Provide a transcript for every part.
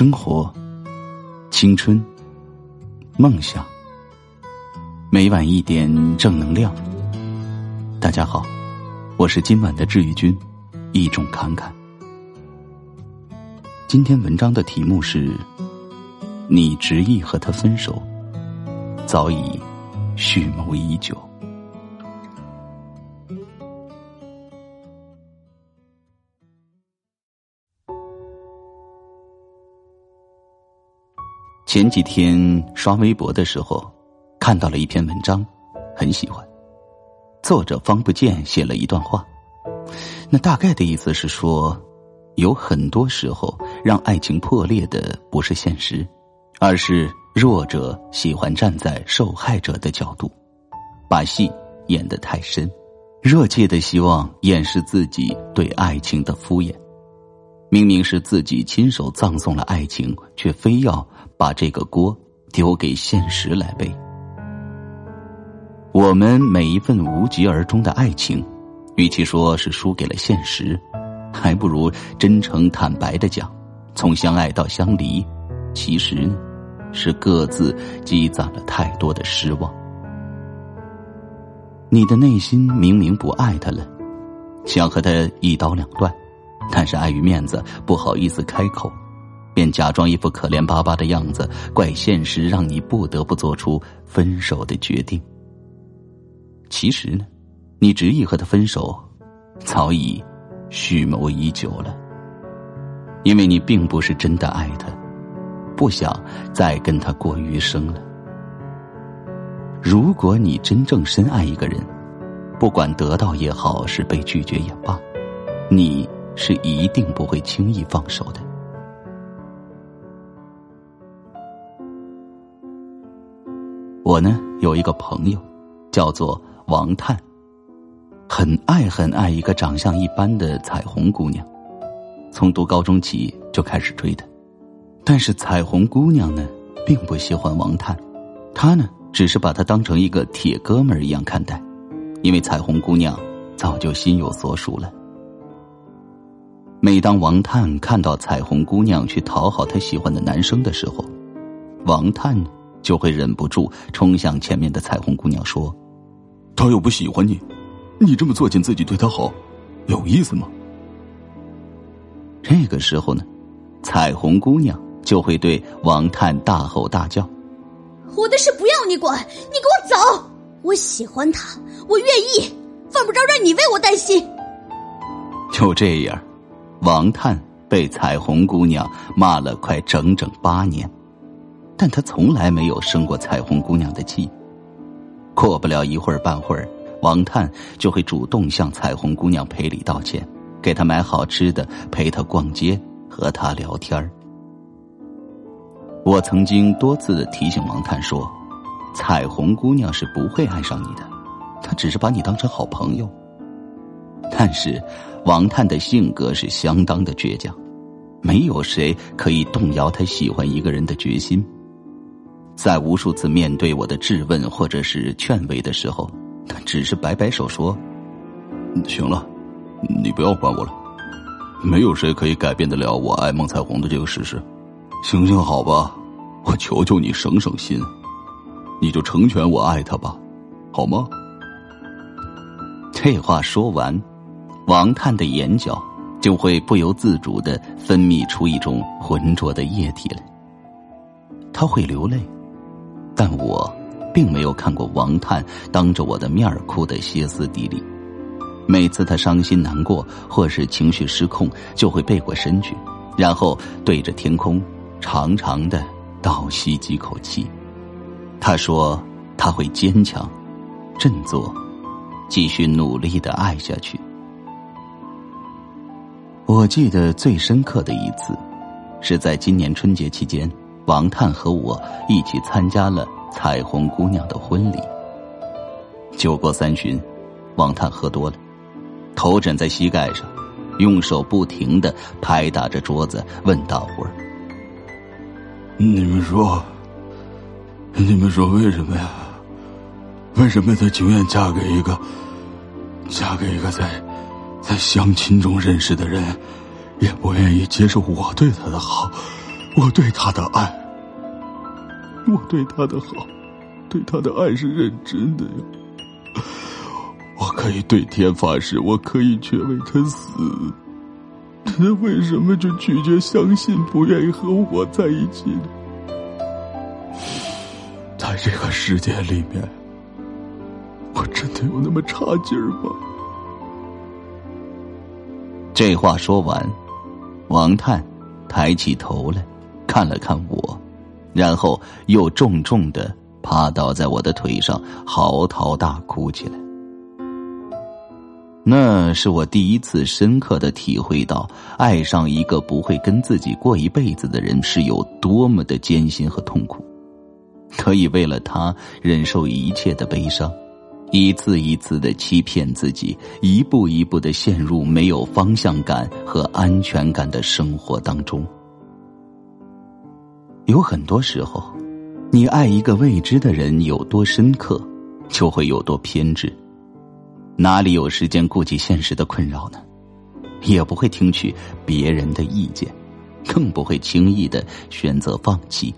生活、青春、梦想，每晚一点正能量。大家好，我是今晚的治愈君，一种侃侃。今天文章的题目是：你执意和他分手，早已蓄谋已久。前几天刷微博的时候，看到了一篇文章，很喜欢。作者方不见写了一段话，那大概的意思是说，有很多时候让爱情破裂的不是现实，而是弱者喜欢站在受害者的角度，把戏演得太深，热切的希望掩饰自己对爱情的敷衍。明明是自己亲手葬送了爱情，却非要把这个锅丢给现实来背。我们每一份无疾而终的爱情，与其说是输给了现实，还不如真诚坦白的讲，从相爱到相离，其实呢，是各自积攒了太多的失望。你的内心明明不爱他了，想和他一刀两断。但是碍于面子，不好意思开口，便假装一副可怜巴巴的样子，怪现实让你不得不做出分手的决定。其实呢，你执意和他分手，早已蓄谋已久了。因为你并不是真的爱他，不想再跟他过余生了。如果你真正深爱一个人，不管得到也好，是被拒绝也罢，你。是一定不会轻易放手的。我呢有一个朋友，叫做王探，很爱很爱一个长相一般的彩虹姑娘，从读高中起就开始追她。但是彩虹姑娘呢，并不喜欢王探，她呢只是把他当成一个铁哥们儿一样看待，因为彩虹姑娘早就心有所属了。每当王探看到彩虹姑娘去讨好他喜欢的男生的时候，王探就会忍不住冲向前面的彩虹姑娘说：“他又不喜欢你，你这么作践自己对他好，有意思吗？”这个时候呢，彩虹姑娘就会对王探大吼大叫：“我的事不要你管，你给我走！我喜欢他，我愿意，犯不着让你为我担心。”就这样。王探被彩虹姑娘骂了快整整八年，但他从来没有生过彩虹姑娘的气。过不了一会儿半会儿，王探就会主动向彩虹姑娘赔礼道歉，给她买好吃的，陪她逛街，和她聊天我曾经多次的提醒王探说，彩虹姑娘是不会爱上你的，她只是把你当成好朋友。但是。王探的性格是相当的倔强，没有谁可以动摇他喜欢一个人的决心。在无数次面对我的质问或者是劝慰的时候，他只是摆摆手说：“行了，你不要管我了。没有谁可以改变得了我爱孟彩虹的这个事实。行行好吧，我求求你省省心，你就成全我爱他吧，好吗？”这话说完。王探的眼角就会不由自主的分泌出一种浑浊的液体来，他会流泪，但我并没有看过王探当着我的面哭得歇斯底里。每次他伤心难过或是情绪失控，就会背过身去，然后对着天空长长的倒吸几口气。他说他会坚强、振作，继续努力的爱下去。我记得最深刻的一次，是在今年春节期间，王探和我一起参加了彩虹姑娘的婚礼。酒过三巡，王探喝多了，头枕在膝盖上，用手不停的拍打着桌子，问大伙儿：“你们说，你们说为什么呀？为什么她情愿嫁给一个，嫁给一个在？”在相亲中认识的人，也不愿意接受我对他的好，我对他的爱，我对他的好，对他的爱是认真的呀。我可以对天发誓，我可以去为他死。他为什么就拒绝相信，不愿意和我在一起呢？在这个世界里面，我真的有那么差劲吗？这话说完，王探抬起头来，看了看我，然后又重重的趴倒在我的腿上，嚎啕大哭起来。那是我第一次深刻的体会到，爱上一个不会跟自己过一辈子的人是有多么的艰辛和痛苦，可以为了他忍受一切的悲伤。一次一次的欺骗自己，一步一步的陷入没有方向感和安全感的生活当中。有很多时候，你爱一个未知的人有多深刻，就会有多偏执。哪里有时间顾及现实的困扰呢？也不会听取别人的意见，更不会轻易的选择放弃。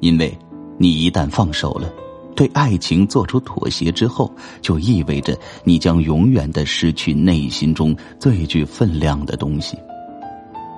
因为，你一旦放手了。对爱情做出妥协之后，就意味着你将永远的失去内心中最具分量的东西。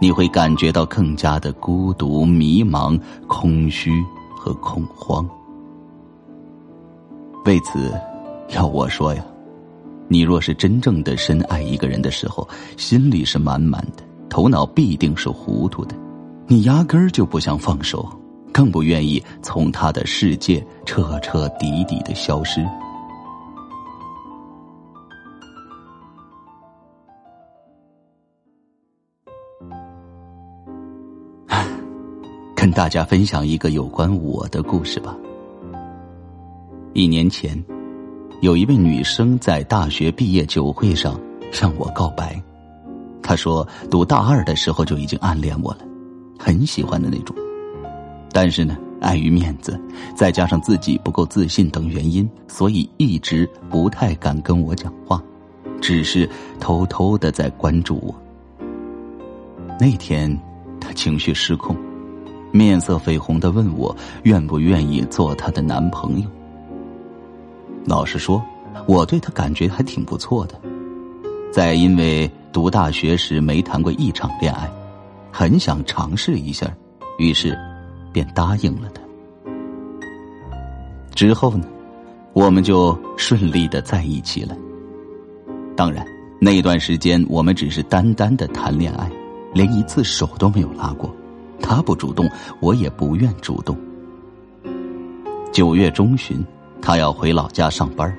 你会感觉到更加的孤独、迷茫、空虚和恐慌。为此，要我说呀，你若是真正的深爱一个人的时候，心里是满满的，头脑必定是糊涂的，你压根儿就不想放手。更不愿意从他的世界彻彻底底的消失。跟大家分享一个有关我的故事吧。一年前，有一位女生在大学毕业酒会上向我告白，她说读大二的时候就已经暗恋我了，很喜欢的那种。但是呢，碍于面子，再加上自己不够自信等原因，所以一直不太敢跟我讲话，只是偷偷的在关注我。那天，他情绪失控，面色绯红的问我愿不愿意做他的男朋友。老实说，我对他感觉还挺不错的，在因为读大学时没谈过一场恋爱，很想尝试一下，于是。便答应了他。之后呢，我们就顺利的在一起了。当然，那段时间我们只是单单的谈恋爱，连一次手都没有拉过。他不主动，我也不愿主动。九月中旬，他要回老家上班，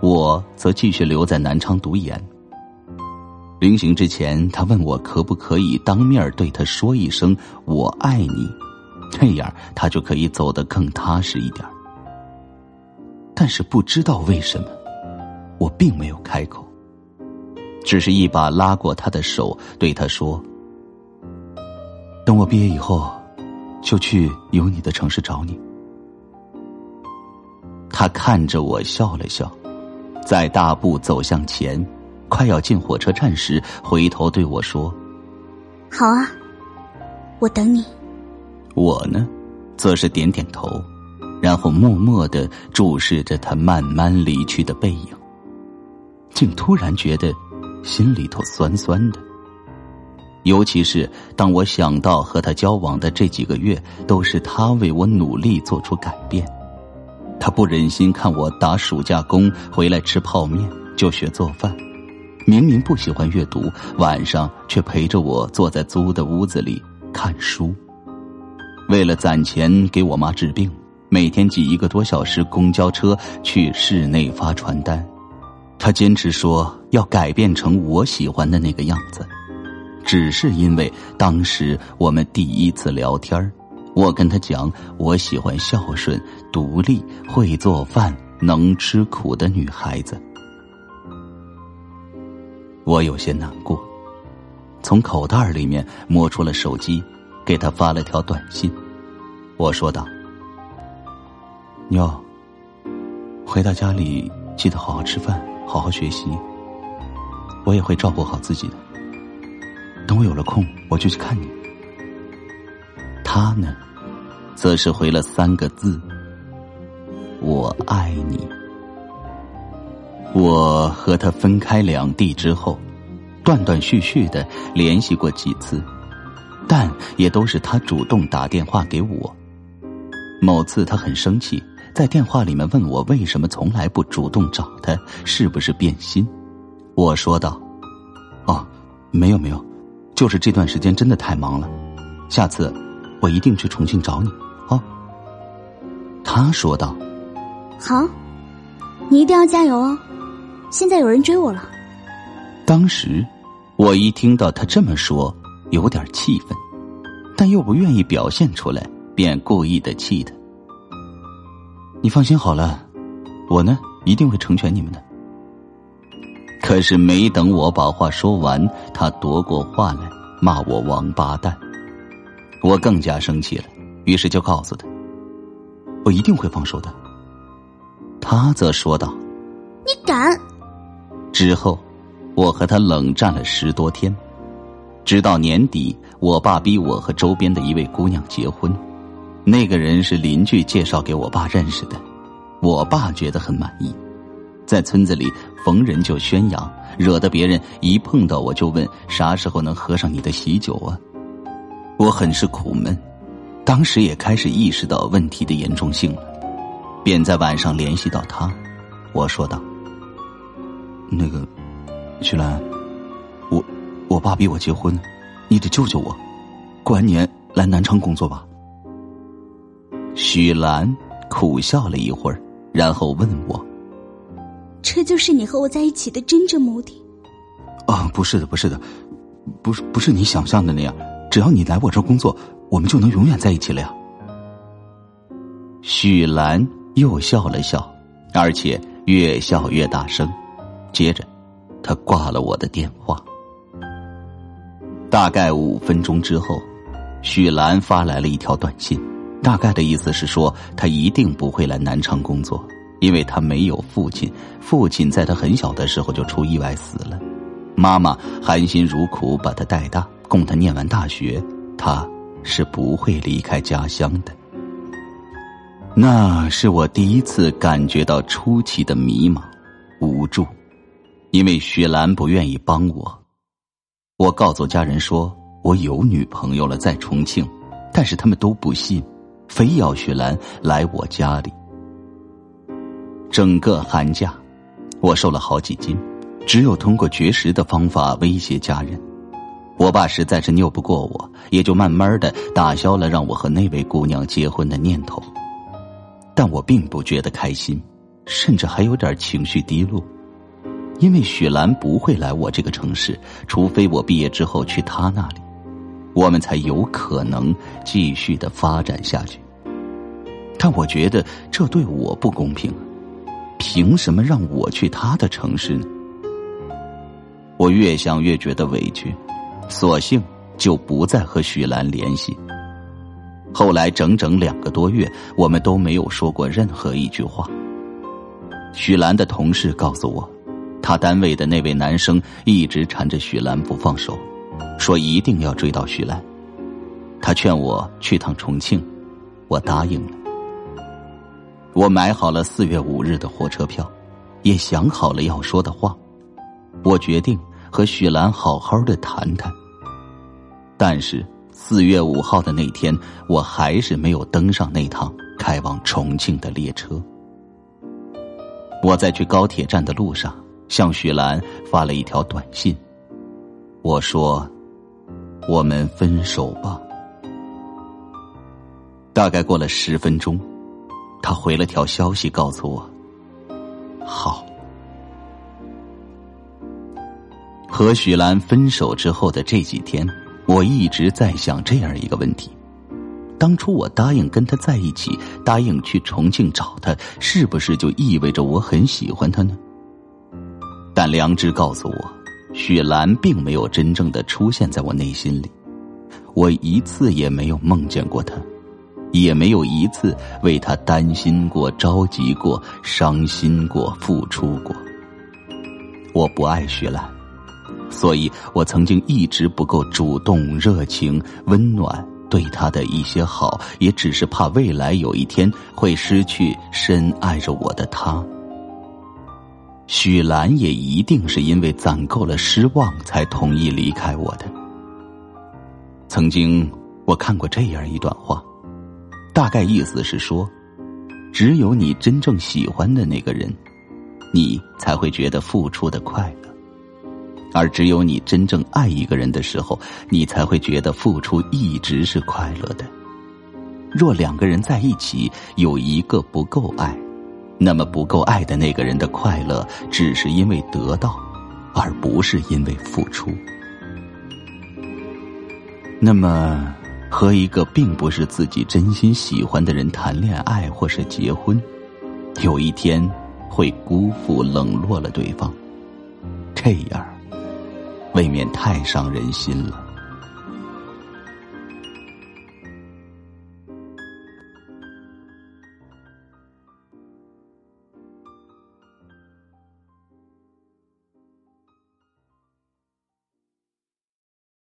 我则继续留在南昌读研。临行之前，他问我可不可以当面对他说一声“我爱你”。这样，他就可以走得更踏实一点。但是不知道为什么，我并没有开口，只是一把拉过他的手，对他说：“等我毕业以后，就去有你的城市找你。”他看着我笑了笑，在大步走向前，快要进火车站时，回头对我说：“好啊，我等你。”我呢，则是点点头，然后默默的注视着他慢慢离去的背影，竟突然觉得心里头酸酸的。尤其是当我想到和他交往的这几个月都是他为我努力做出改变，他不忍心看我打暑假工回来吃泡面就学做饭，明明不喜欢阅读，晚上却陪着我坐在租的屋子里看书。为了攒钱给我妈治病，每天挤一个多小时公交车去市内发传单。他坚持说要改变成我喜欢的那个样子，只是因为当时我们第一次聊天我跟他讲我喜欢孝顺、独立、会做饭、能吃苦的女孩子。我有些难过，从口袋里面摸出了手机。给他发了条短信，我说道：“妞，回到家里记得好好吃饭，好好学习。我也会照顾好自己的。等我有了空，我就去看你。”他呢，则是回了三个字：“我爱你。”我和他分开两地之后，断断续续的联系过几次，但也都是他主动打电话给我。某次他很生气，在电话里面问我为什么从来不主动找他，是不是变心？我说道：“哦，没有没有，就是这段时间真的太忙了。下次我一定去重庆找你。”哦，他说道：“好，你一定要加油哦。现在有人追我了。”当时我一听到他这么说，有点气愤，但又不愿意表现出来。便故意的气他。你放心好了，我呢一定会成全你们的。可是没等我把话说完，他夺过话来骂我王八蛋。我更加生气了，于是就告诉他：“我一定会放手的。”他则说道：“你敢！”之后，我和他冷战了十多天，直到年底，我爸逼我和周边的一位姑娘结婚。那个人是邻居介绍给我爸认识的，我爸觉得很满意，在村子里逢人就宣扬，惹得别人一碰到我就问啥时候能喝上你的喜酒啊！我很是苦闷，当时也开始意识到问题的严重性了，便在晚上联系到他，我说道：“那个，徐兰，我爸逼我结婚，你得救救我，过完年来南昌工作吧。”许兰苦笑了一会儿，然后问我：“这就是你和我在一起的真正目的？”“啊，不是的，不是的，不是不是你想象的那样。只要你来我这儿工作，我们就能永远在一起了呀。”许兰又笑了笑，而且越笑越大声。接着，他挂了我的电话。大概五分钟之后，许兰发来了一条短信。大概的意思是说，他一定不会来南昌工作，因为他没有父亲，父亲在他很小的时候就出意外死了，妈妈含辛茹苦把他带大，供他念完大学，他是不会离开家乡的。那是我第一次感觉到出奇的迷茫、无助，因为雪兰不愿意帮我。我告诉家人说我有女朋友了，在重庆，但是他们都不信。非要雪兰来我家里。整个寒假，我瘦了好几斤，只有通过绝食的方法威胁家人。我爸实在是拗不过我，也就慢慢的打消了让我和那位姑娘结婚的念头。但我并不觉得开心，甚至还有点情绪低落，因为雪兰不会来我这个城市，除非我毕业之后去她那里。我们才有可能继续的发展下去，但我觉得这对我不公平，凭什么让我去他的城市呢？我越想越觉得委屈，索性就不再和许兰联系。后来整整两个多月，我们都没有说过任何一句话。许兰的同事告诉我，他单位的那位男生一直缠着许兰不放手。说一定要追到许兰，他劝我去趟重庆，我答应了。我买好了四月五日的火车票，也想好了要说的话。我决定和许兰好好的谈谈。但是四月五号的那天，我还是没有登上那趟开往重庆的列车。我在去高铁站的路上，向许兰发了一条短信。我说。我们分手吧。大概过了十分钟，他回了条消息告诉我：“好。”和许兰分手之后的这几天，我一直在想这样一个问题：当初我答应跟他在一起，答应去重庆找他，是不是就意味着我很喜欢他呢？但良知告诉我。雪兰并没有真正的出现在我内心里，我一次也没有梦见过她，也没有一次为她担心过、着急过、伤心过、付出过。我不爱雪兰，所以我曾经一直不够主动、热情、温暖，对他的一些好，也只是怕未来有一天会失去深爱着我的他。许兰也一定是因为攒够了失望，才同意离开我的。曾经我看过这样一段话，大概意思是说，只有你真正喜欢的那个人，你才会觉得付出的快乐；而只有你真正爱一个人的时候，你才会觉得付出一直是快乐的。若两个人在一起，有一个不够爱。那么不够爱的那个人的快乐，只是因为得到，而不是因为付出。那么，和一个并不是自己真心喜欢的人谈恋爱或是结婚，有一天会辜负、冷落了对方，这样未免太伤人心了。